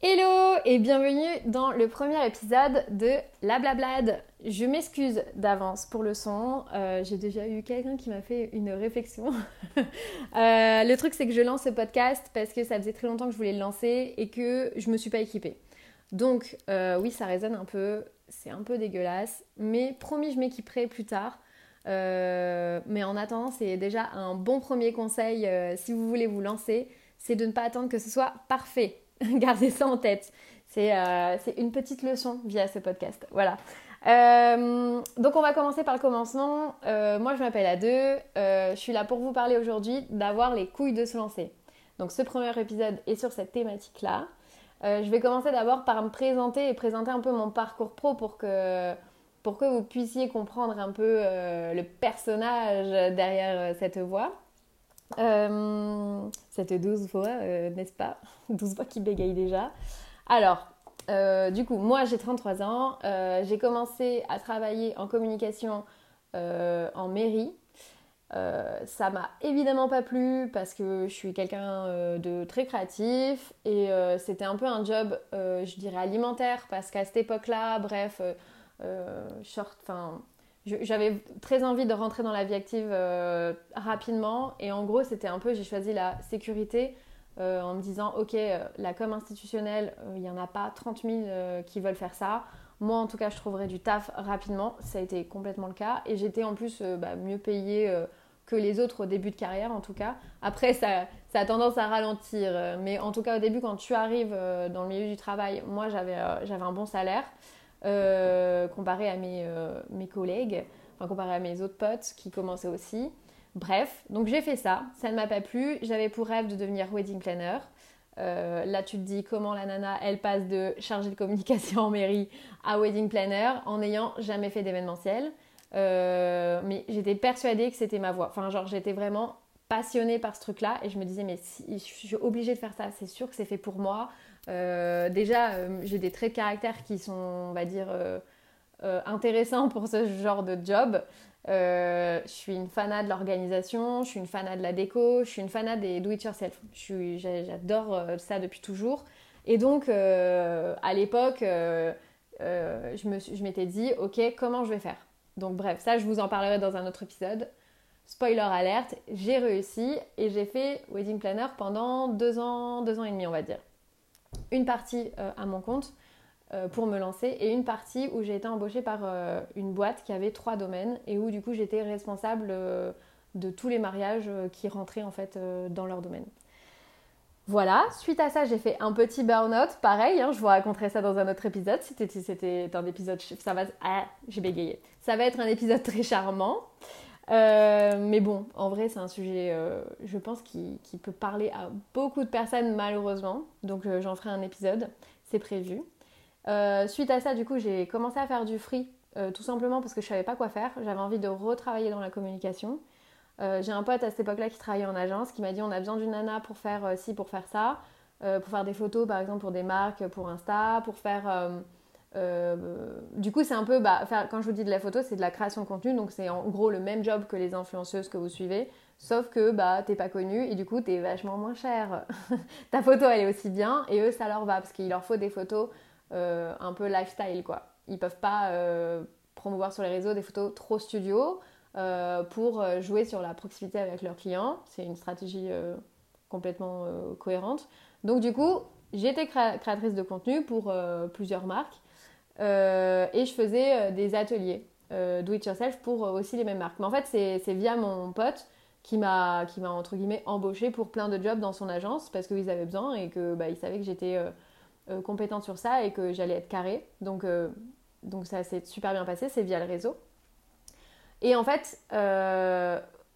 Hello et bienvenue dans le premier épisode de La Blablade. Je m'excuse d'avance pour le son. Euh, j'ai déjà eu quelqu'un qui m'a fait une réflexion. Euh, le truc, c'est que je lance ce podcast parce que ça faisait très longtemps que je voulais le lancer et que je me suis pas équipée. Donc, euh, oui, ça résonne un peu. C'est un peu dégueulasse. Mais promis, je m'équiperai plus tard. mais en attendant, c'est déjà un bon premier conseil si vous voulez vous lancer. C'est de ne pas attendre que ce soit parfait Gardez ça en tête. Euh, c'est une petite leçon via ce podcast. Voilà. Euh, donc on va commencer par le commencement. Euh, moi je m'appelle Ade. je suis là pour vous parler aujourd'hui d'avoir les couilles de se lancer. Donc ce premier épisode est sur cette thématique-là. je vais commencer d'abord par me présenter et présenter un peu mon parcours pro pour que, pour que vous puissiez comprendre un peu le personnage derrière cette voix. Euh, cette douze fois, euh, n'est-ce pas? 12 fois qui bégaye déjà. Alors, euh, du coup, moi j'ai 33 ans, j'ai commencé à travailler en communication en mairie. ça m'a évidemment pas plu parce que je suis quelqu'un de très créatif et c'était un peu un job, je dirais, alimentaire parce qu'à cette époque-là, bref, short, enfin j'avais très envie de rentrer dans la vie active euh, rapidement. Et en gros c'était un peu j'ai choisi la sécurité euh, en me disant ok euh, la com institutionnelle il n'y en a pas 30 000 qui veulent faire ça. Moi en tout cas je trouverais du taf rapidement. Ça a été complètement le cas. Et j'étais en plus bah, mieux payée que les autres au début de carrière en tout cas. Après ça, ça a tendance à ralentir. Mais en tout cas au début quand tu arrives dans le milieu du travail moi j'avais un bon salaire euh, comparé à mes, euh, mes collègues, enfin comparé à mes autres potes qui commençaient aussi. Bref, donc j'ai fait ça, ça ne m'a pas plu, j'avais pour rêve de devenir wedding planner. Euh, là, tu te dis comment la nana, elle passe de chargée de communication en mairie à wedding planner en n'ayant jamais fait d'événementiel. mais j'étais persuadée que c'était ma voie. Enfin, genre, j'étais vraiment passionnée par ce truc-là et je me disais, mais si, je suis obligée de faire ça, c'est sûr que c'est fait pour moi. Euh, déjà, euh, j'ai des traits de caractère qui sont, on va dire, euh, intéressants pour ce genre de job. je suis une fanat de l'organisation, je suis une fanat de la déco, je suis une fanat des do-it-yourself. J'adore ça depuis toujours. Et donc, à l'époque, je m'étais dit, ok, comment je vais faire? Donc bref, ça, je vous en parlerai dans un autre épisode. Spoiler alerte, j'ai réussi et j'ai fait wedding planner pendant deux ans, deux ans et demi, on va dire une partie euh, à mon compte euh, pour me lancer et une partie où j'ai été embauchée par euh, une boîte qui avait trois domaines et où du coup j'étais responsable de tous les mariages qui rentraient en fait dans leur domaine. Voilà, suite à ça, j'ai fait un petit burn-out. Pareil, hein, je vous raconterai ça dans un autre épisode. C'était un épisode. Ça va. Ah, j'ai bégayé. Ça va être un épisode très charmant. Euh, mais bon, en vrai, c'est un sujet, euh, je pense, qui, peut parler à beaucoup de personnes, malheureusement. Donc, euh, j'en ferai un épisode, c'est prévu. suite à ça, du coup, j'ai commencé à faire du free, tout simplement parce que je savais pas quoi faire. J'avais envie de retravailler dans la communication. j'ai un pote à cette époque-là qui travaillait en agence, qui m'a dit on a besoin d'une nana pour faire ci, pour faire ça, pour faire des photos, par exemple, pour des marques, pour Insta, pour faire euh, du coup, c'est un peu, bah, quand je vous dis de la photo, c'est de la création de contenu, donc c'est en gros le même job que les influenceuses que vous suivez, sauf que bah, t'es pas connu et du coup t'es vachement moins cher. Ta photo elle est aussi bien et eux ça leur va parce qu'il leur faut des photos euh, un peu lifestyle quoi. Ils peuvent pas euh, promouvoir sur les réseaux des photos trop studio pour jouer sur la proximité avec leurs clients. C'est une stratégie complètement cohérente. Donc du coup, j'étais créatrice de contenu pour plusieurs marques et je faisais euh, des ateliers euh, do it yourself pour aussi les mêmes marques. Mais en fait, c'est via mon pote qui m'a qui m'a entre guillemets embauché pour plein de jobs dans son agence parce qu'ils avaient besoin et que bah, ils savaient que j'étais compétente sur ça et que j'allais être carrée. Donc donc ça s'est super bien passé, c'est via le réseau. Et en fait,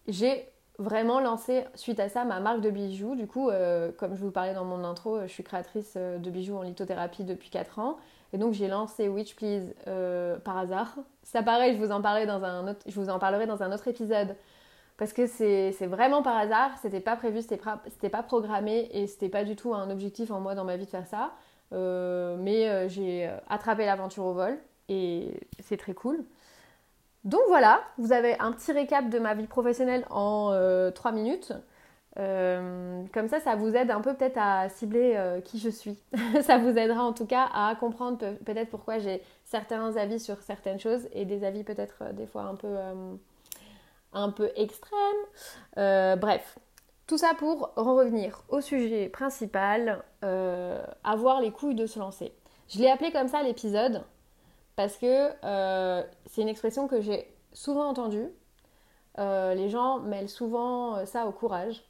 j'ai vraiment lancé suite à ça ma marque de bijoux. Du coup, comme je vous parlais dans mon intro, je suis créatrice de bijoux en lithothérapie depuis 4 ans. Et donc j'ai lancé Witch Please euh, par hasard. Ça pareil, je vous en parlerai dans un autre, je vous en parlerai dans un autre épisode parce que c'est vraiment par hasard. C'était pas prévu, c'était pas programmé et c'était pas du tout un objectif en moi dans ma vie de faire ça. Euh, mais euh, j'ai attrapé l'aventure au vol et c'est très cool. Donc voilà, vous avez un petit récap de ma vie professionnelle en 3 minutes. Comme ça, ça vous aide un peu peut-être à cibler qui je suis. ça vous aidera en tout cas à comprendre peut-être pourquoi j'ai certains avis sur certaines choses et des avis peut-être des fois un peu, un peu extrêmes. bref, tout ça pour revenir au sujet principal, avoir les couilles de se lancer. Je l'ai appelé comme ça l'épisode parce que c'est une expression que j'ai souvent entendue euh, les gens mêlent souvent euh, ça au courage.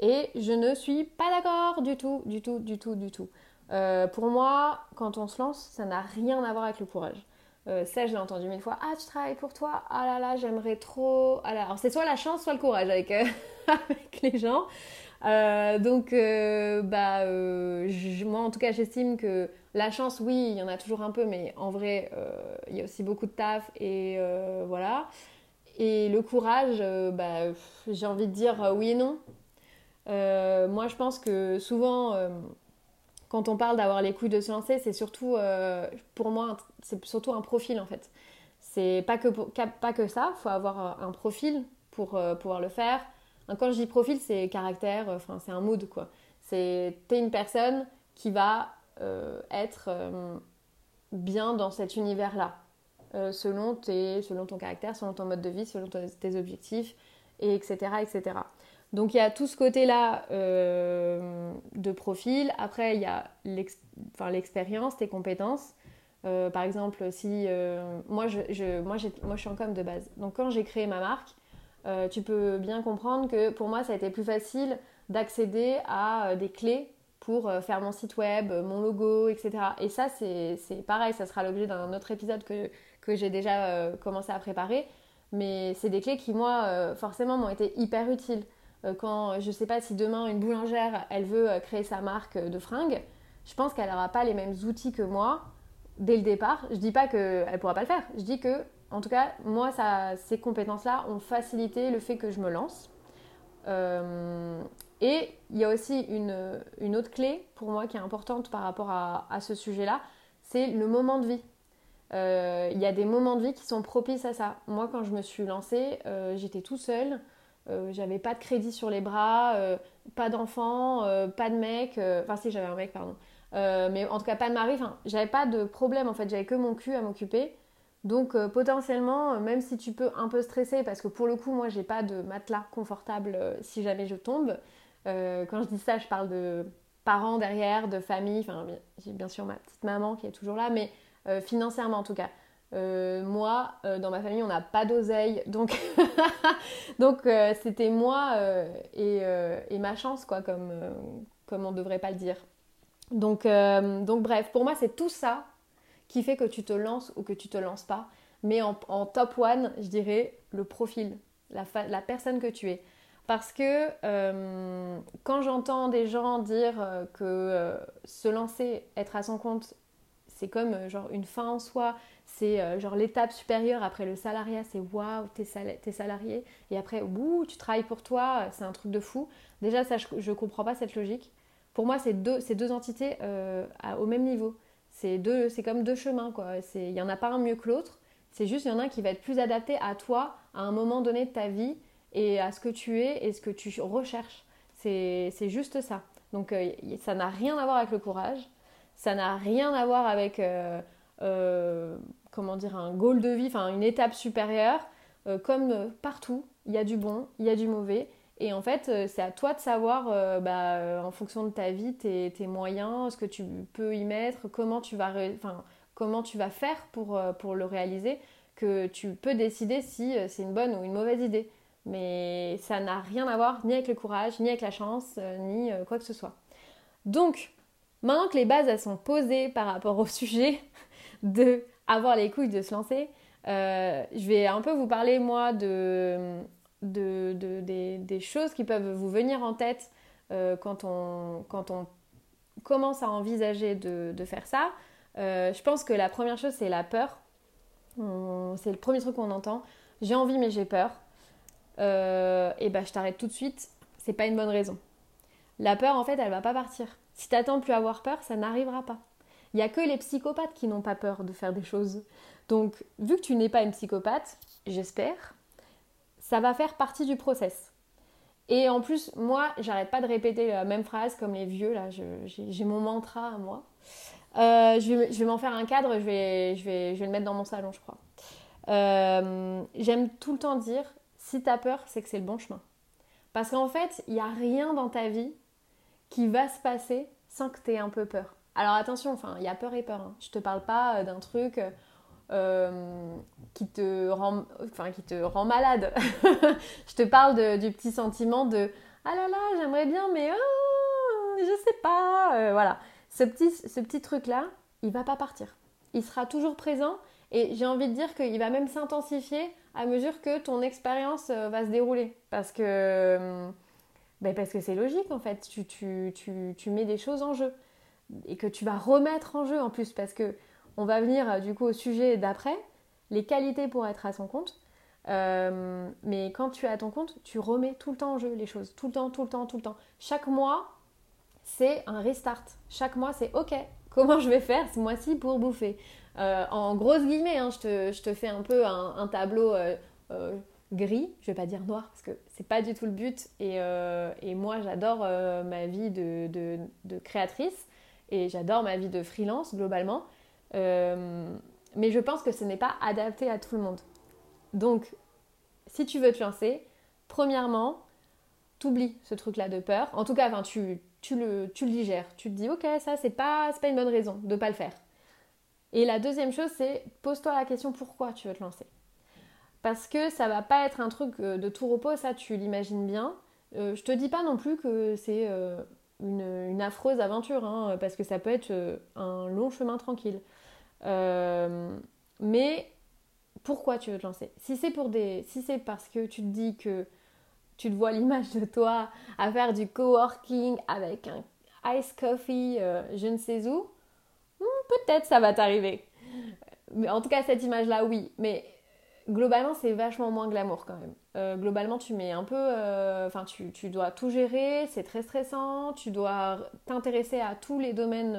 Et je ne suis pas d'accord du tout, du tout, du tout, du tout. Euh, pour moi, quand on se lance, ça n'a rien à voir avec le courage. ça, je l'ai entendu mille fois. Ah, tu travailles pour toi? Ah là là, j'aimerais trop. Ah Alors, c'est soit la chance, soit le courage avec, avec les gens. donc, bah, moi, en tout cas, j'estime que la chance, oui, il y en a toujours un peu, mais en vrai, il y a aussi beaucoup de taf et voilà. Et le courage, euh, bah, j'ai envie de dire euh, oui et non. Euh, moi, je pense que souvent, quand on parle d'avoir les couilles de se lancer, c'est surtout, pour moi, c'est surtout un profil en fait. C'est pas que, pas que ça, faut avoir un profil pour pouvoir le faire. Quand je dis profil, c'est caractère, enfin, c'est un mood quoi. C'est t'es une personne qui va être bien dans cet univers-là. Euh, selon, tes, selon ton caractère, selon ton mode de vie, selon tes objectifs, et etc., etc. Donc il y a tout ce côté-là euh, de profil. Après, il y a l'expérience, tes compétences. Euh, par exemple, si moi, je, moi, je suis en com de base. Donc quand j'ai créé ma marque, tu peux bien comprendre que pour moi, ça a été plus facile d'accéder à des clés pour faire mon site web, mon logo, etc. Et ça, c'est pareil, ça sera l'objet d'un autre épisode que, que j'ai déjà euh, commencé à préparer. Mais c'est des clés qui, moi, euh, forcément, m'ont été hyper utiles. Euh, quand, je sais pas, si demain, une boulangère, elle veut créer sa marque de fringues, je pense qu'elle n'aura pas les mêmes outils que moi dès le départ. Je dis pas qu'elle ne pourra pas le faire. Je dis que, en tout cas, moi, ça, ces compétences-là ont facilité le fait que je me lance. et il y a aussi une, une, autre clé pour moi qui est importante par rapport à, à ce sujet-là, c'est le moment de vie. Euh, il y a des moments de vie qui sont propices à ça. Moi, quand je me suis lancée, euh, j'étais tout seule. Euh, j'avais pas de crédit sur les bras, pas d'enfant, pas de mec. Enfin, si, j'avais un mec, pardon. mais en tout cas, pas de mari. Enfin, j'avais pas de problème en fait. J'avais que mon cul à m'occuper. Donc, potentiellement, même si tu peux un peu stresser, parce que pour le coup, moi, j'ai pas de matelas confortable si jamais je tombe. quand je dis ça, je parle de parents derrière, de famille. Enfin, j'ai bien sûr ma petite maman qui est toujours là, mais euh, financièrement en tout cas. Euh, moi, euh, dans ma famille, on n'a pas d'oseille, donc, donc c'était moi et, et, ma chance, quoi, comme, comme on ne devrait pas le dire. Donc, donc bref, pour moi, c'est tout ça qui fait que tu te lances ou que tu te lances pas. Mais en, en top one, je dirais le profil, la, la, personne que tu es. Parce que quand j'entends des gens dire que se lancer, être à son compte, c'est comme euh, genre une fin en soi, c'est euh, genre l'étape supérieure après le salariat, c'est waouh, t'es, salarié, et après, ouh, tu travailles pour toi, c'est un truc de fou. Déjà, ça, je, ne comprends pas cette logique. Pour moi, c'est deux, deux entités euh, au même niveau. C'est, comme deux chemins, quoi. Il n'y en a pas un mieux que l'autre. C'est juste, il y en a un qui va être plus adapté à toi, à un moment donné de ta vie, et à ce que tu es et ce que tu recherches. C'est, juste ça. Donc, ça n'a rien à voir avec le courage ça n'a rien à voir avec, euh, euh, comment dire, un goal de vie, enfin une étape supérieure. Euh, comme partout, il y a du bon, il y a du mauvais. Et en fait, c'est à toi de savoir, bah, en fonction de ta vie, tes, tes, moyens, ce que tu peux y mettre, comment tu vas, comment tu vas faire pour, pour le réaliser, que tu peux décider si c'est une bonne ou une mauvaise idée. Mais ça n'a rien à voir ni avec le courage, ni avec la chance, ni quoi que ce soit. Donc, Maintenant que les bases elles sont posées par rapport au sujet de avoir les couilles de se lancer, euh, je vais un peu vous parler moi de, des, choses qui peuvent vous venir en tête euh, quand, on, quand on commence à envisager de, faire ça. Euh, je pense que la première chose c'est la peur. C'est le premier truc qu'on entend. J'ai envie mais j'ai peur. et ben je t'arrête tout de suite. C'est pas une bonne raison. La peur en fait elle va pas partir. Si t'attends plus avoir peur, ça n'arrivera pas. Il n'y a que les psychopathes qui n'ont pas peur de faire des choses. Donc, vu que tu n'es pas une psychopathe, j'espère, ça va faire partie du process. Et en plus, moi, j'arrête pas de répéter la même phrase comme les vieux, là, j'ai mon mantra à moi. Euh, je vais, m'en faire un cadre, je vais, je, vais, je vais le mettre dans mon salon, je crois. Euh, j'aime tout le temps dire, si tu as peur, c'est que c'est le bon chemin. Parce qu'en fait, il n'y a rien dans ta vie qui va se passer sans que tu aies un peu peur. Alors attention, enfin, il y a peur et peur. Hein. Je te parle pas euh, d'un truc qui, te rend, enfin, qui te rend malade. je te parle du petit sentiment de ah là là, j'aimerais bien, mais oh, je sais pas. voilà ce petit, ce petit truc-là, il va pas partir. Il sera toujours présent et j'ai envie de dire qu'il va même s'intensifier à mesure que ton expérience euh, va se dérouler. Parce que euh, ben parce que c'est logique en fait, tu, tu, tu, tu, mets des choses en jeu et que tu vas remettre en jeu en plus parce que on va venir euh, du coup au sujet d'après, les qualités pour être à son compte. mais quand tu es à ton compte, tu remets tout le temps en jeu les choses, tout le temps, tout le temps, tout le temps. Chaque mois, c'est un restart. Chaque mois, c'est OK, comment je vais faire ce mois-ci pour bouffer? Euh, En grosses guillemets, hein, je, te, fais un peu un, tableau euh, euh, gris, je vais pas dire noir parce que c'est pas du tout le but. Et, moi, j'adore ma vie de, créatrice et j'adore ma vie de freelance globalement. mais je pense que ce n'est pas adapté à tout le monde. Donc, si tu veux te lancer, premièrement, t'oublies ce truc-là de peur. En tout cas, enfin, tu, tu le, digères. Tu te dis, ok, ça, c'est pas, pas une bonne raison de ne pas le faire. Et la deuxième chose, c'est pose-toi la question pourquoi tu veux te lancer? Parce que ça va pas être un truc euh, de tout repos, ça, tu l'imagines bien. Euh, je te dis pas non plus que c'est euh, une, affreuse aventure, hein, parce que ça peut être un long chemin tranquille. mais pourquoi tu veux te lancer? Si c'est pour des, si c'est parce que tu te dis que tu te vois l'image de toi à faire du coworking avec un ice coffee, euh, je ne sais où, hmm, peut-être ça va t'arriver. Mais en tout cas, cette image-là, oui. Mais globalement, c'est vachement moins glamour quand même. Euh, globalement, tu mets un peu. Euh, enfin, tu, dois tout gérer, c'est très stressant, tu dois t'intéresser à tous les domaines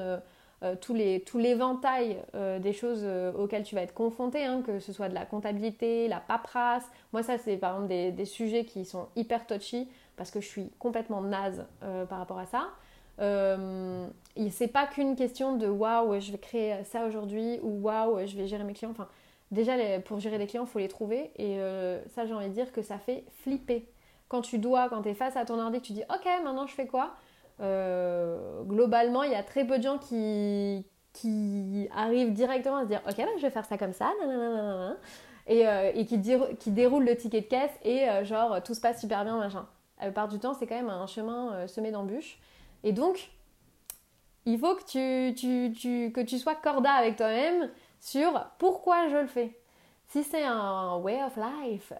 euh, tous les, tout l'éventail des choses auxquelles tu vas être confronté, hein, que ce soit de la comptabilité, la paperasse. Moi, ça, c'est par exemple des, des, sujets qui sont hyper touchy parce que je suis complètement naze par rapport à ça. Euh, c'est pas qu'une question de waouh, je vais créer ça aujourd'hui ou waouh, je vais gérer mes clients. Enfin, déjà, pour gérer des clients, il faut les trouver. Et ça, j'ai envie de dire que ça fait flipper. Quand tu dois, quand tu es face à ton ordi, tu dis ok, maintenant je fais quoi? Euh, globalement, il y a très peu de gens qui, qui arrivent directement à se dire Ok, bah, je vais faire ça comme ça, et, euh, et qui, qui, déroulent le ticket de caisse et euh, genre tout se passe super bien, machin. La plupart du temps, c'est quand même un chemin semé d'embûches. Et donc, il faut que tu, tu, que tu sois corda avec toi-même sur pourquoi je le fais. Si c'est un way of life,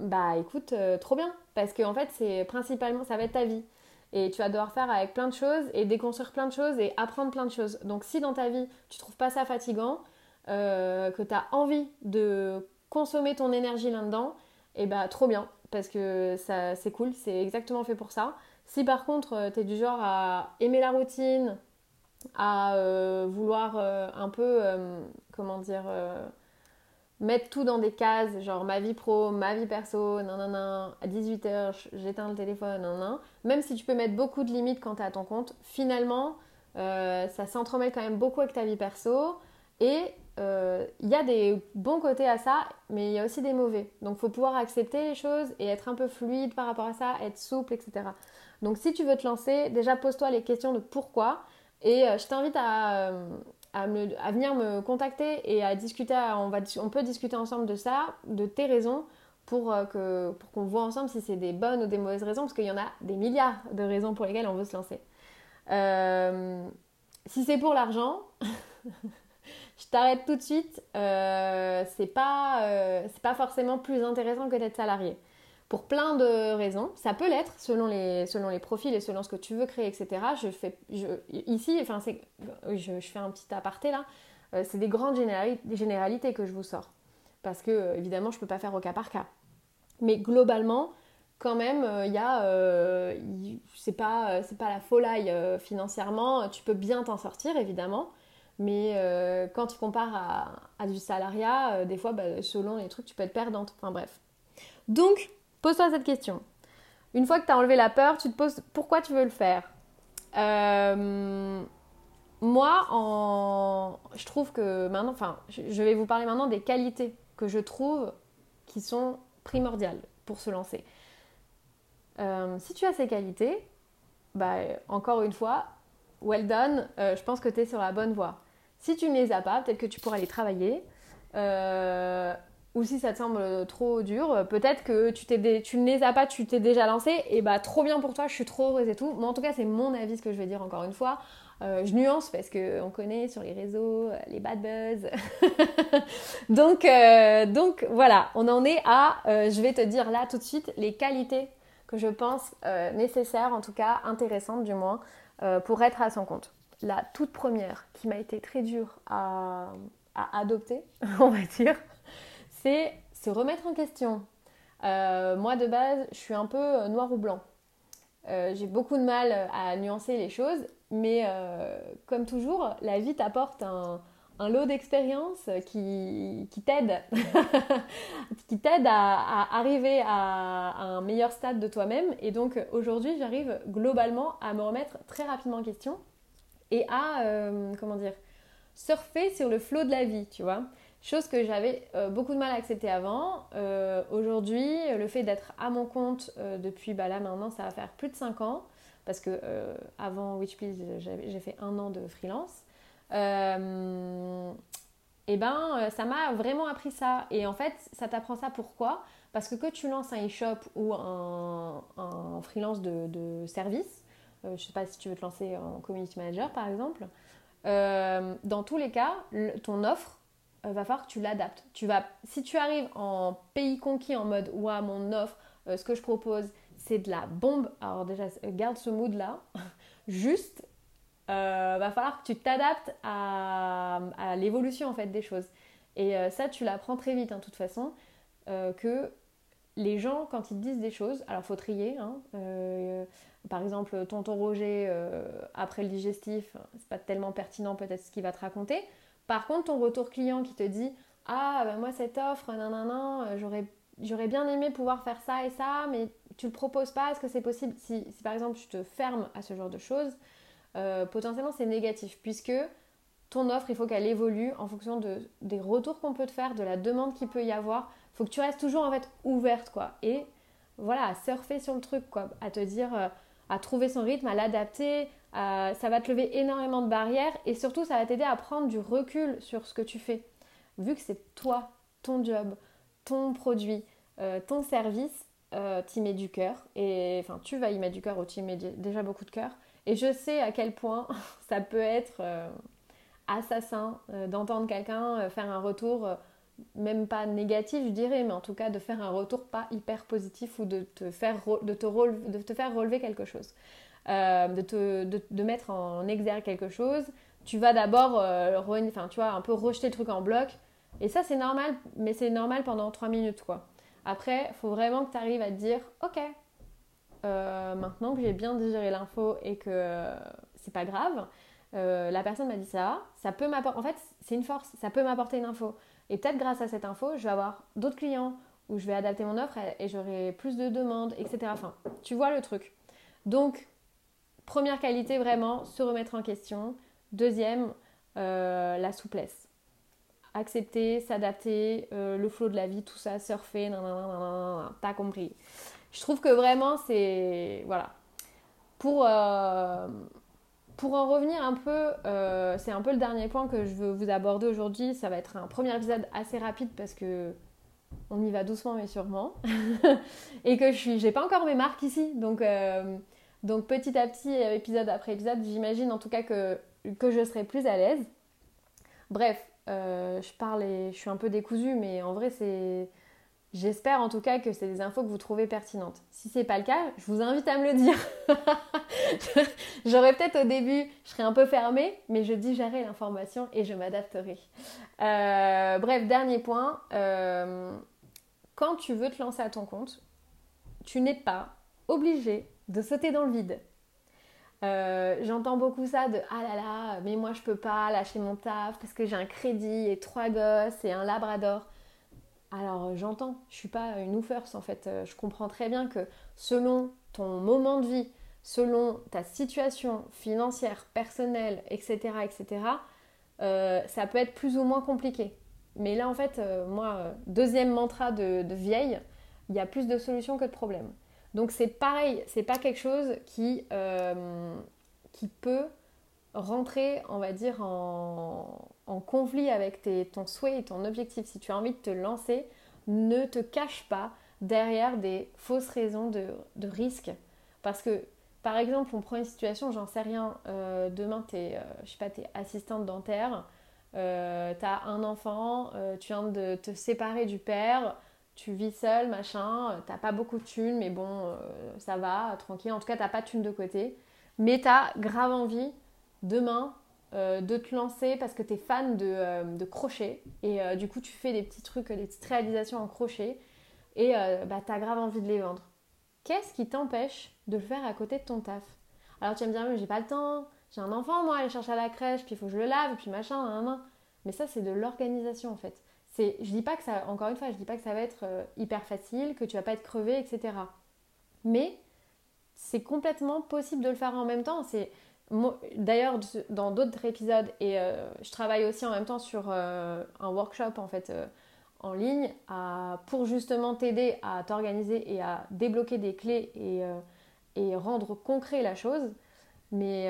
bah écoute, trop bien. Parce qu'en en fait, c'est principalement, ça va être ta vie. Et tu vas devoir faire avec plein de choses et déconstruire plein de choses et apprendre plein de choses. Donc si dans ta vie, tu trouves pas ça fatigant, euh, que tu as envie de consommer ton énergie là-dedans, et eh bah trop bien. Parce que ça, c'est cool, c'est exactement fait pour ça. Si par contre, euh, tu es du genre à aimer la routine, à euh, vouloir un peu, comment dire mettre tout dans des cases, genre ma vie pro, ma vie perso, non, non, non, à 18h, j'éteins le téléphone, non, non. Même si tu peux mettre beaucoup de limites quand tu es à ton compte, finalement, euh, ça s'entremêle quand même beaucoup avec ta vie perso. Et il euh, y a des bons côtés à ça, mais il y a aussi des mauvais. Donc il faut pouvoir accepter les choses et être un peu fluide par rapport à ça, être souple, etc. Donc si tu veux te lancer, déjà pose-toi les questions de pourquoi. Et euh, je t'invite à, à, venir me contacter et à discuter, on, peut discuter ensemble de ça, de tes raisons, pour, euh, que, pour qu'on voit ensemble si c'est des bonnes ou des mauvaises raisons, parce qu'il y en a des milliards de raisons pour lesquelles on veut se lancer. Euh, si c'est pour l'argent, je t'arrête tout de suite, euh, c'est pas, pas forcément plus intéressant que d'être salarié pour plein de raisons. Ça peut l'être selon les, selon les profils et selon ce que tu veux créer, etc. Je fais, je, ici, enfin, c'est, je, fais un petit aparté là. Euh, c'est des grandes généralités que je vous sors. Parce que, euh, évidemment, je ne peux pas faire au cas par cas. Mais globalement, quand même, euh, il y a. c'est pas, pas la folie financièrement. Tu peux bien t'en sortir, évidemment. Mais quand tu compares à, à du salariat, des fois, bah, selon les trucs, tu peux être perdante. Enfin bref. Donc, pose-toi cette question. Une fois que tu as enlevé la peur, tu te poses pourquoi tu veux le faire? Euh, moi, je trouve que maintenant, enfin, je vais vous parler maintenant des qualités que je trouve qui sont primordiales pour se lancer. Euh, si tu as ces qualités, bah, encore une fois, well done, euh, je pense que tu es sur la bonne voie. Si tu ne les as pas, peut-être que tu pourras les travailler. Ou si ça te semble trop dur, peut-être que tu, ne les as pas, tu t'es déjà lancé, et bah trop bien pour toi, je suis trop heureuse et tout. Mais en tout cas, c'est mon avis ce que je vais dire encore une fois. Euh, je nuance parce qu'on connaît sur les réseaux les bad buzz. donc, voilà, on en est à, je vais te dire là tout de suite, les qualités que je pense nécessaires, en tout cas intéressantes du moins, euh, pour être à son compte. La toute première qui m'a été très dure à, adopter, on va dire, c'est se remettre en question. Euh, moi de base, je suis un peu euh, noir ou blanc. J'ai beaucoup de mal à nuancer les choses, mais comme toujours, la vie t'apporte un, lot d'expériences qui, qui t'aide qui à, arriver à, un meilleur stade de toi-même. Et donc aujourd'hui, j'arrive globalement à me remettre très rapidement en question et à, euh, comment dire, surfer sur le flot de la vie, tu vois. Chose que j'avais euh, beaucoup de mal à accepter avant. Euh, aujourd'hui, le fait d'être à mon compte depuis, bah là maintenant, ça va faire plus de 5 ans. Parce que avant j'ai fait un an de freelance et euh, ben euh, ça m'a vraiment appris ça. Et en fait, ça t'apprend ça pourquoi? Parce que que tu lances un e-shop ou un, freelance de, service, euh, je sais pas si tu veux te lancer en community manager par exemple, dans tous les cas, ton offre va falloir que tu l'adaptes. Tu vas, si tu arrives en pays conquis en mode ouah mon offre, ce que je propose c'est de la bombe. Alors déjà garde ce mood là. Juste euh, va falloir que tu t'adaptes à, l'évolution en fait des choses. Et euh, ça, tu l'apprends très vite, hein, toute façon, euh, que les gens, quand ils disent des choses, alors faut trier. Hein, par exemple, tonton Roger, après le digestif, c'est pas tellement pertinent peut-être ce qu'il va te raconter. Par contre, ton retour client qui te dit Ah, ben moi, cette offre, nan, nan, nan j'aurais, j'aurais bien aimé pouvoir faire ça et ça, mais tu le proposes pas, est-ce que c'est possible si, par exemple tu te fermes à ce genre de choses, euh, potentiellement c'est négatif puisque ton offre, il faut qu'elle évolue en fonction de, des retours qu'on peut te faire, de la demande qu'il peut y avoir. Faut que tu restes toujours en ouverte quoi. Et voilà, à surfer sur le truc quoi, à te dire, euh, à trouver son rythme, à l'adapter. ça va te lever énormément de barrières et surtout ça va t'aider à prendre du recul sur ce que tu fais. Vu que c'est toi, ton job, ton produit, euh, ton service, tu y mets du cœur et enfin tu vas y mettre du cœur ou tu y mets déjà beaucoup de cœur et je sais à quel point ça peut être euh, assassin euh, d'entendre quelqu'un euh, faire un retour, même pas négatif, je dirais, mais en tout cas de faire un retour pas hyper positif ou de te faire, de te, de te faire relever quelque chose, de, te, de, mettre en exergue quelque chose. Tu vas d'abord, vois, un peu rejeter le truc en bloc. Et ça, c'est normal, mais c'est normal pendant 3 minutes, quoi. Après, il faut vraiment que tu arrives à te dire, ok, euh, maintenant que j'ai bien digéré l'info et que euh, c'est pas grave, euh, la personne m'a dit ça, ça peut m'apporter. En fait, c'est une force, ça peut m'apporter une info. Et peut-être grâce à cette info, je vais avoir d'autres clients où je vais adapter mon offre et, j'aurai plus de demandes, etc. Enfin, tu vois le truc. Donc, première qualité, vraiment, se remettre en question. Deuxième, la souplesse. Accepter, s'adapter, le flot de la vie, tout ça, surfer, t'as compris. Je trouve que vraiment, c'est. Voilà. Pour, euh, pour en revenir un peu, euh, c'est un peu le dernier point que je veux vous aborder aujourd'hui. Ça va être un premier épisode assez rapide parce que on y va doucement mais sûrement. et que je suis, j'ai pas encore mes marques ici. Donc, euh, donc petit à petit, épisode après épisode, j'imagine en tout cas que, que je serai plus à l'aise. Bref, je parle et je suis un peu décousue, mais en vrai, c'est J'espère en tout cas que c'est des infos que vous trouvez pertinentes. Si c'est pas le cas, je vous invite à me le dire. J'aurais peut-être au début, je serais un peu fermée, mais je digérerai l'information et je m'adapterai. Euh, bref, dernier point. Euh, quand tu veux te lancer à ton compte, tu n'es pas obligé de sauter dans le vide. Euh, j'entends beaucoup ça de ah là là, mais moi je peux pas lâcher mon taf parce que j'ai un crédit et trois gosses et un labrador alors j'entends, je suis pas une oufers en fait. Je comprends très bien que selon ton moment de vie, selon ta situation financière, personnelle, etc., etc., ça peut être plus ou moins compliqué. Mais là, en fait, moi, deuxième mantra de, vieille, il y a plus de solutions que de problèmes. Donc c'est pareil, c'est pas quelque chose euh, qui peut rentrer, on va dire, en, conflit avec ton souhait et ton objectif. Si tu as envie de te lancer, ne te cache pas derrière des fausses raisons de, risque. Parce que, par exemple, on prend une situation, j'en sais rien, euh, demain, tu es, euh, pas, es assistante dentaire, tu as un enfant, tu viens de te séparer du père, tu vis seul, machin, euh, t'as pas beaucoup de thunes, mais bon, euh, ça va, tranquille. En tout cas, t'as pas de thunes de côté. Mais t'as grave envie, demain, euh, de te lancer parce que t'es fan de, crochet. Et du coup, tu fais des petits trucs, des petites réalisations en crochet. Et bah, t'as grave envie de les vendre. Qu'est-ce qui t'empêche de le faire à côté de ton taf? Alors, tu vas me dire, mais j'ai pas le temps. J'ai un enfant, moi, aller chercher à la crèche, puis il faut que je le lave, puis machin, nan, nan. Mais ça, c'est de l'organisation, en fait je dis pas que ça, encore une fois, je dis pas que ça va être euh, hyper facile, que tu vas pas être crevé, etc. Mais c'est complètement possible de le faire en même temps. C'est d'ailleurs dans d'autres épisodes et euh, je travaille aussi en même temps sur euh, un workshop en fait en ligne pour justement t'aider à t'organiser et à débloquer des clés et, rendre concret la chose. Mais,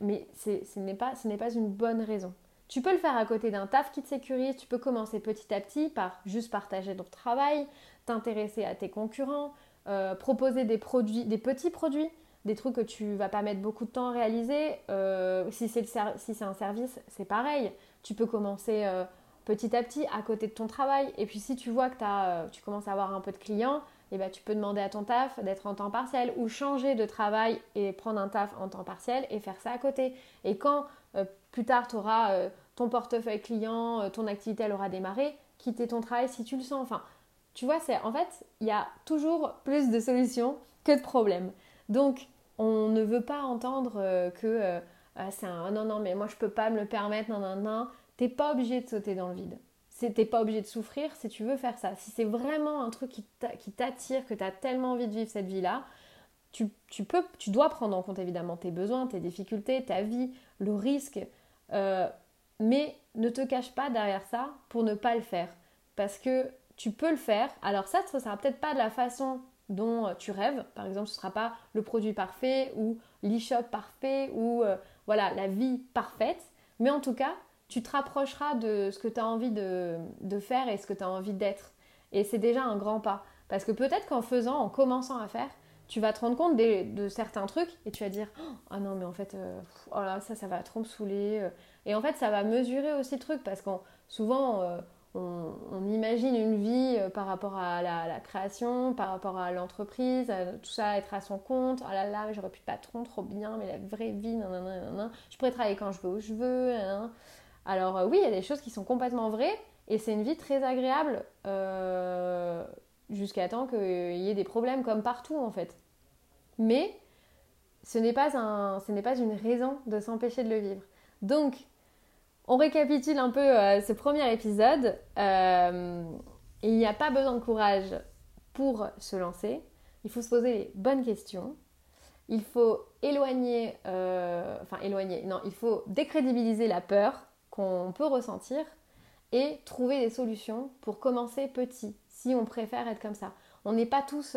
mais ce n'est pas, pas une bonne raison. Tu peux le faire à côté d'un taf qui te sécurise, tu peux commencer petit à petit par juste partager ton travail, t'intéresser à tes concurrents, euh, proposer des produits, des petits produits, des trucs que tu vas pas mettre beaucoup de temps à réaliser. Euh, si c'est si un service, c'est pareil. Tu peux commencer euh, petit à petit à côté de ton travail. Et puis si tu vois que as, tu commences à avoir un peu de clients, eh ben, tu peux demander à ton taf d'être en temps partiel ou changer de travail et prendre un taf en temps partiel et faire ça à côté. Et quand plus tard tu auras ton portefeuille client, euh, ton activité, elle aura démarré, quitter ton travail si tu le sens. Enfin, tu vois, c'est en fait, il y a toujours plus de solutions que de problèmes. Donc, on ne veut pas entendre euh, que euh, ah, c'est un non, non, mais moi je peux pas me le permettre, non, non, non. T'es pas obligé de sauter dans le vide. T'es pas obligé de souffrir si tu veux faire ça. Si c'est vraiment un truc qui t'attire, que tu as tellement envie de vivre cette vie-là, tu, peux, tu dois prendre en compte évidemment tes besoins, tes difficultés, ta vie, le risque mais ne te cache pas derrière ça pour ne pas le faire. Parce que tu peux le faire. Alors ça, ce sera peut-être pas de la façon dont euh, tu rêves. Par exemple, ce ne sera pas le produit parfait ou l'e-shop parfait ou euh, voilà, la vie parfaite. Mais en tout cas, tu te rapprocheras de ce que tu as envie de, faire et ce que tu as envie d'être. Et c'est déjà un grand pas. Parce que peut-être qu'en faisant, en commençant à faire, tu vas te rendre compte de certains trucs et tu vas dire oh, ah non mais en fait euh, oh ça ça va trop me saouler et en fait, ça va mesurer aussi le truc parce que souvent, on, imagine une vie euh, par rapport à la, création, par rapport à l'entreprise, tout ça, être à son compte. Oh là là, j'aurais pu de patron, trop bien, mais la vraie vie, nan, nan, nan, je pourrais travailler quand je veux, où je veux. Alors euh, oui, il y a des choses qui sont complètement vraies et c'est une vie très agréable jusqu'à temps qu'il y ait des problèmes comme partout en fait. Mais ce n'est pas, ce n'est pas une raison de s'empêcher de le vivre. Donc, on récapitule un peu euh, ce premier épisode. Euh, il n'y a pas besoin de courage pour se lancer. Il faut se poser les bonnes questions. Il faut éloigner, euh, enfin éloigner, non, il faut décrédibiliser la peur qu'on peut ressentir et trouver des solutions pour commencer petit, si on préfère être comme ça. On n'est pas tous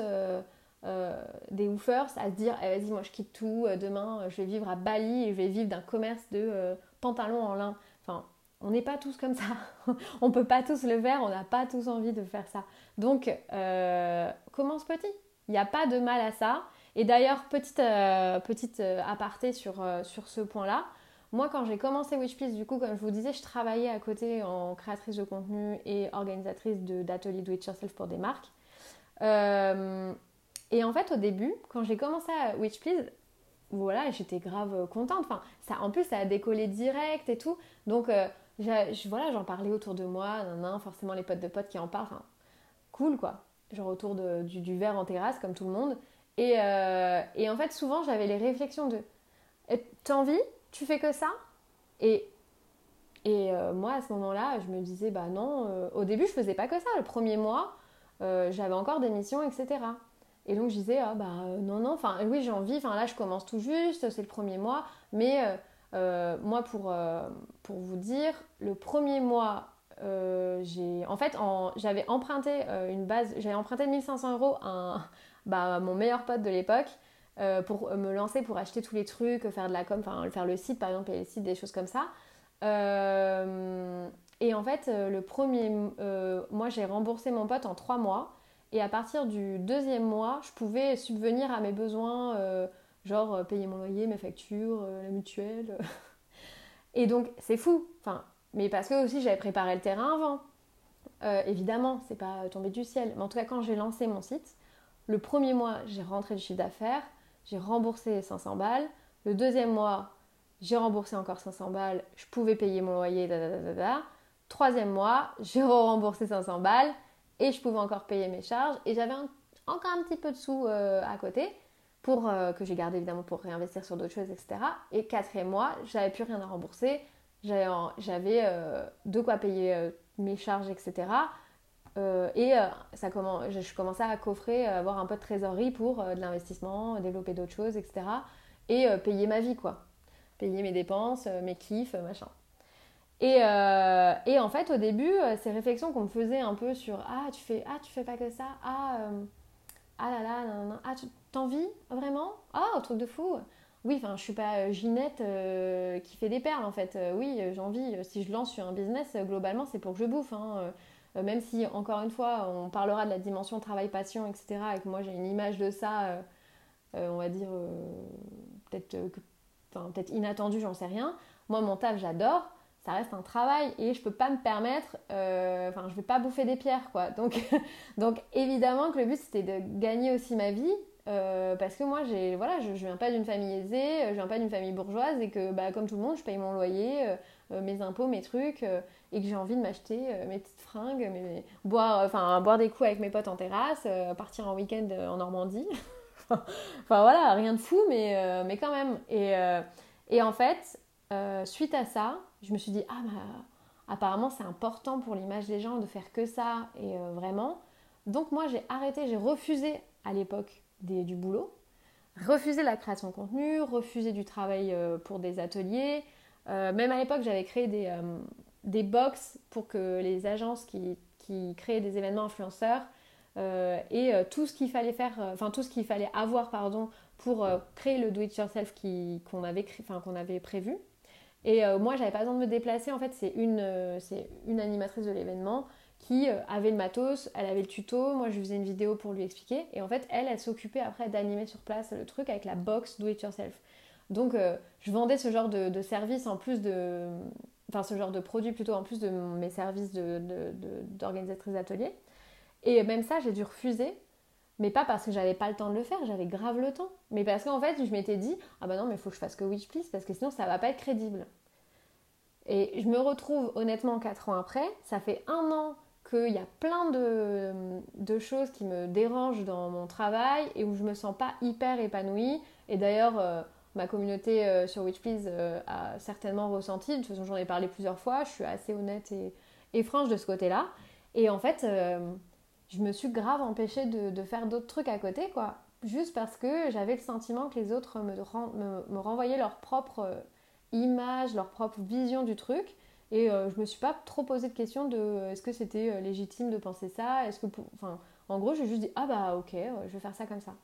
des woofers à se dire eh, vas-y moi je quitte tout, demain je vais vivre à Bali et je vais vivre d'un commerce de pantalons en lin. On n'est pas tous comme ça. on peut pas tous le faire, on n'a pas tous envie de faire ça. Donc, euh, commence petit. Il n'y a pas de mal à ça. Et d'ailleurs, petite, euh, petite euh, aparté sur, ce point-là. Moi, quand j'ai commencé Witchpiece, du coup, comme je vous disais, je travaillais à côté en créatrice de contenu et organisatrice d'ateliers do it yourself pour des marques. et en fait, au début, quand j'ai commencé à Witchplease, voilà, j'étais grave contente. Enfin, ça, en plus, ça a décollé direct et tout. Donc, euh, voilà, j'en parlais autour de moi. Non, forcément, les potes de potes qui en parlent. Cool, quoi. Genre autour du, verre en terrasse, comme tout le monde. Et, euh, en fait, souvent, j'avais les réflexions de T'as envie? Tu fais que ça? Et Et moi, à ce moment-là, je me disais, bah non, au début, je faisais pas que ça. Le premier mois, j'avais encore des missions, etc. Et donc, je disais, ah bah non, non, enfin, oui, j'ai envie, enfin là, je commence tout juste, c'est le premier mois, mais moi, pour, pour vous dire, le premier mois, j'ai en fait j'avais emprunté une base j'avais emprunté 1500 euros à, bah, mon meilleur pote de l'époque euh, pour me lancer, pour acheter tous les trucs, faire de la com, enfin faire le site par exemple, payer le site, des choses comme ça. Euh, et en fait, euh, le premier, moi j'ai remboursé mon pote en trois mois. Et à partir du deuxième mois, je pouvais subvenir à mes besoins, genre payer mon loyer, mes factures, la mutuelle. et donc c'est fou. Enfin, mais parce que aussi j'avais préparé le terrain avant. évidemment, c'est pas tombé du ciel. Mais en tout cas, quand j'ai lancé mon site, le premier mois, j'ai rentré du chiffre d'affaires j'ai remboursé 500 balles. Le deuxième mois, j'ai remboursé encore 500 balles, je pouvais payer mon loyer, da, Troisième mois, j'ai remboursé 500 balles et je pouvais encore payer mes charges et j'avais encore un petit peu de sous euh, à côté pour euh, que j'ai gardé évidemment pour réinvestir sur d'autres choses, etc. Et quatrième mois, j'avais plus rien à rembourser, j'avais euh, de quoi payer mes charges, etc. Euh, et euh, ça je, commençais à coffrer, euh, avoir un peu de trésorerie pour de l'investissement, développer d'autres choses, etc. Et payer ma vie, quoi. Payer mes dépenses, mes kiffs, machin. Et, et, en fait, au début, ces réflexions qu'on me faisait un peu sur Ah, tu fais, ah, tu fais pas que ça, ah, ah là là, non, non, ah, vis vraiment? Ah, truc de fou oui, enfin, je suis pas Ginette qui fait des perles en fait. oui, j'ai. Si je lance sur un business, globalement, c'est pour que je bouffe. Hein. Euh, même si, encore une fois, on parlera de la dimension travail-passion, etc., et que moi j'ai une image de ça, euh, euh, on va dire, peut-être peut inattendue, j'en sais rien. Moi, mon taf, j'adore ça reste un travail et je peux pas me permettre, enfin je vais pas bouffer des pierres quoi. Donc, donc évidemment que le but c'était de gagner aussi ma vie parce que moi j'ai voilà je, viens pas d'une famille aisée, je viens pas d'une famille bourgeoise et que bah, comme tout le monde je paye mon loyer, mes impôts, mes trucs et que j'ai envie de m'acheter euh, mes petites fringues, mes, boire, euh, enfin, boire des coups avec mes potes en terrasse, euh, partir en week-end en Normandie. enfin voilà, rien de fou, mais, mais quand même. Et, et en fait, suite à ça, je me suis dit, ah bah, apparemment c'est important pour l'image des gens de faire que ça, et vraiment. Donc moi j'ai arrêté, j'ai refusé à l'époque du boulot, refusé la création de contenu, refusé du travail pour des ateliers. même à l'époque j'avais créé des, des box pour que les agences qui, qui créent des événements influenceurs euh, et euh, tout ce qu'il fallait faire, euh, enfin tout ce qu'il fallait avoir pardon pour créer le do it yourself qu'on avait, qu'on avait prévu. Et moi j'avais pas besoin de me déplacer, en fait c'est une, une animatrice de l'événement qui avait le matos, elle avait le tuto, moi je faisais une vidéo pour lui expliquer et en fait elle, elle s'occupait après d'animer sur place le truc avec la box do it yourself. Donc je vendais ce genre de, service en plus de, enfin ce genre de produit plutôt en plus de mes services d'organisatrice d'atelier. Et même ça, j'ai dû refuser, mais pas parce que j'avais pas le temps de le faire, j'avais grave le temps, mais parce qu'en fait, je m'étais dit, ah bah non, mais il faut que je fasse que Wish Please, parce que sinon ça va pas être crédible. Et je me retrouve honnêtement 4 ans après, ça fait un an qu'il y a plein de, choses qui me dérangent dans mon travail et où je me sens pas hyper épanouie. Et d'ailleurs, euh, ma communauté euh, sur Witchplease euh, a certainement ressenti. De toute façon, j'en ai parlé plusieurs fois. Je suis assez honnête et, franche de ce côté-là. Et en fait, je me suis grave empêchée de, faire d'autres trucs à côté, quoi. Juste parce que j'avais le sentiment que les autres me, renvoyaient leur propre image, leur propre vision du truc. Et je me suis pas trop posé de questions de est-ce que c'était légitime de penser ça? Est-ce que, enfin, en gros, j'ai juste dit ah bah ok, je vais faire ça comme ça.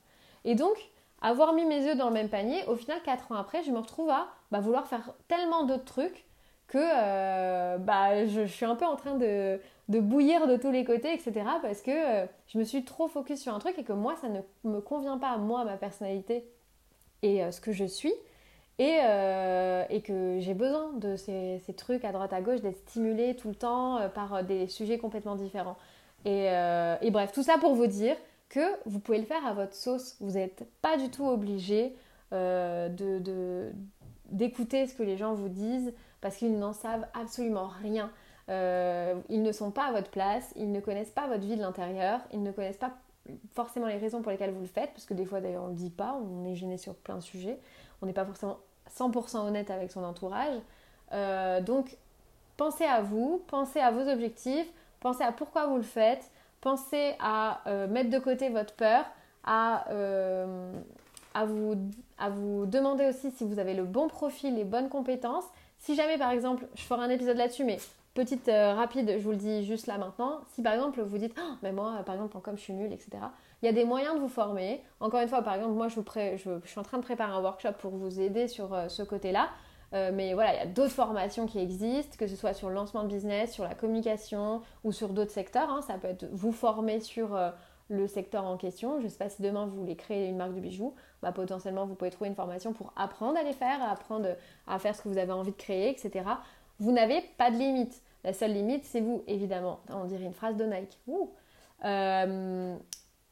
Et donc, avoir mis mes œufs dans le même panier, au final, 4 ans après, je me retrouve à bah, vouloir faire tellement d'autres trucs que euh, bah, je, suis un peu en train de, bouillir de tous les côtés, etc. Parce que euh, je me suis trop focus sur un truc et que moi, ça ne me convient pas à moi, ma personnalité et euh, ce que je suis. Et, que j'ai besoin de ces, trucs à droite à gauche, d'être stimulée tout le temps par des sujets complètement différents. et bref, tout ça pour vous dire que vous pouvez le faire à votre sauce. Vous n'êtes pas du tout obligé euh, d'écouter ce que les gens vous disent parce qu'ils n'en savent absolument rien. Euh, ils ne sont pas à votre place, ils ne connaissent pas votre vie de l'intérieur, ils ne connaissent pas forcément les raisons pour lesquelles vous le faites, parce que des fois d'ailleurs on ne le dit pas, on est gêné sur plein de sujets, on n'est pas forcément 100% honnête avec son entourage. Euh, donc pensez à vous, pensez à vos objectifs, pensez à pourquoi vous le faites, pensez à euh, mettre de côté votre peur, à, euh, à, vous, à vous demander aussi si vous avez le bon profil, les bonnes compétences. Si jamais, par exemple, je ferai un épisode là-dessus, mais petite euh, rapide, je vous le dis juste là maintenant. Si par exemple vous dites, oh, mais moi, par exemple, en com, je suis nulle, etc. Il y a des moyens de vous former. Encore une fois, par exemple, moi, je, suis en train de préparer un workshop pour vous aider sur ce côté-là. Euh, mais voilà, il y a d'autres formations qui existent, que ce soit sur le lancement de business, sur la communication ou sur d'autres secteurs. Hein. Ça peut être vous former sur euh, le secteur en question. Je ne sais pas si demain vous voulez créer une marque de bijoux, bah, potentiellement vous pouvez trouver une formation pour apprendre à les faire, apprendre à faire ce que vous avez envie de créer, etc. Vous n'avez pas de limite. La seule limite, c'est vous, évidemment. On dirait une phrase de Nike. Euh,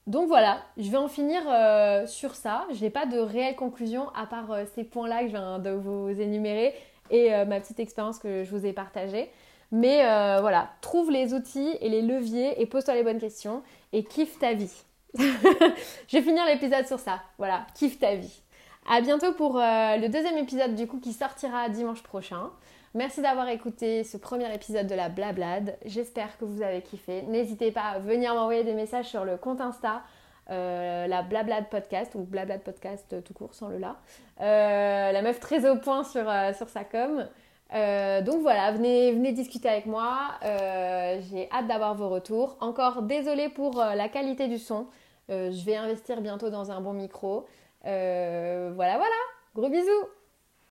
donc voilà, je vais en finir euh, sur ça. Je n'ai pas de réelle conclusion à part euh, ces points-là que je viens de vous énumérer et ma petite expérience que je vous ai partagée. Mais voilà, trouve les outils et les leviers et pose-toi les bonnes questions et kiffe ta vie. je vais finir l'épisode sur ça. Voilà, kiffe ta vie. À bientôt pour le deuxième épisode du coup qui sortira dimanche prochain. Merci d'avoir écouté ce premier épisode de la Blablade. J'espère que vous avez kiffé. N'hésitez pas à venir m'envoyer des messages sur le compte Insta, euh, la Blablade Podcast ou Blablade Podcast tout court sans le là. Euh, la meuf très au point sur, euh, sur sa com. donc voilà, venez, venez discuter avec moi. J'ai hâte d'avoir vos retours. Encore désolé pour la qualité du son. je vais investir bientôt dans un bon micro. voilà, voilà. Gros bisous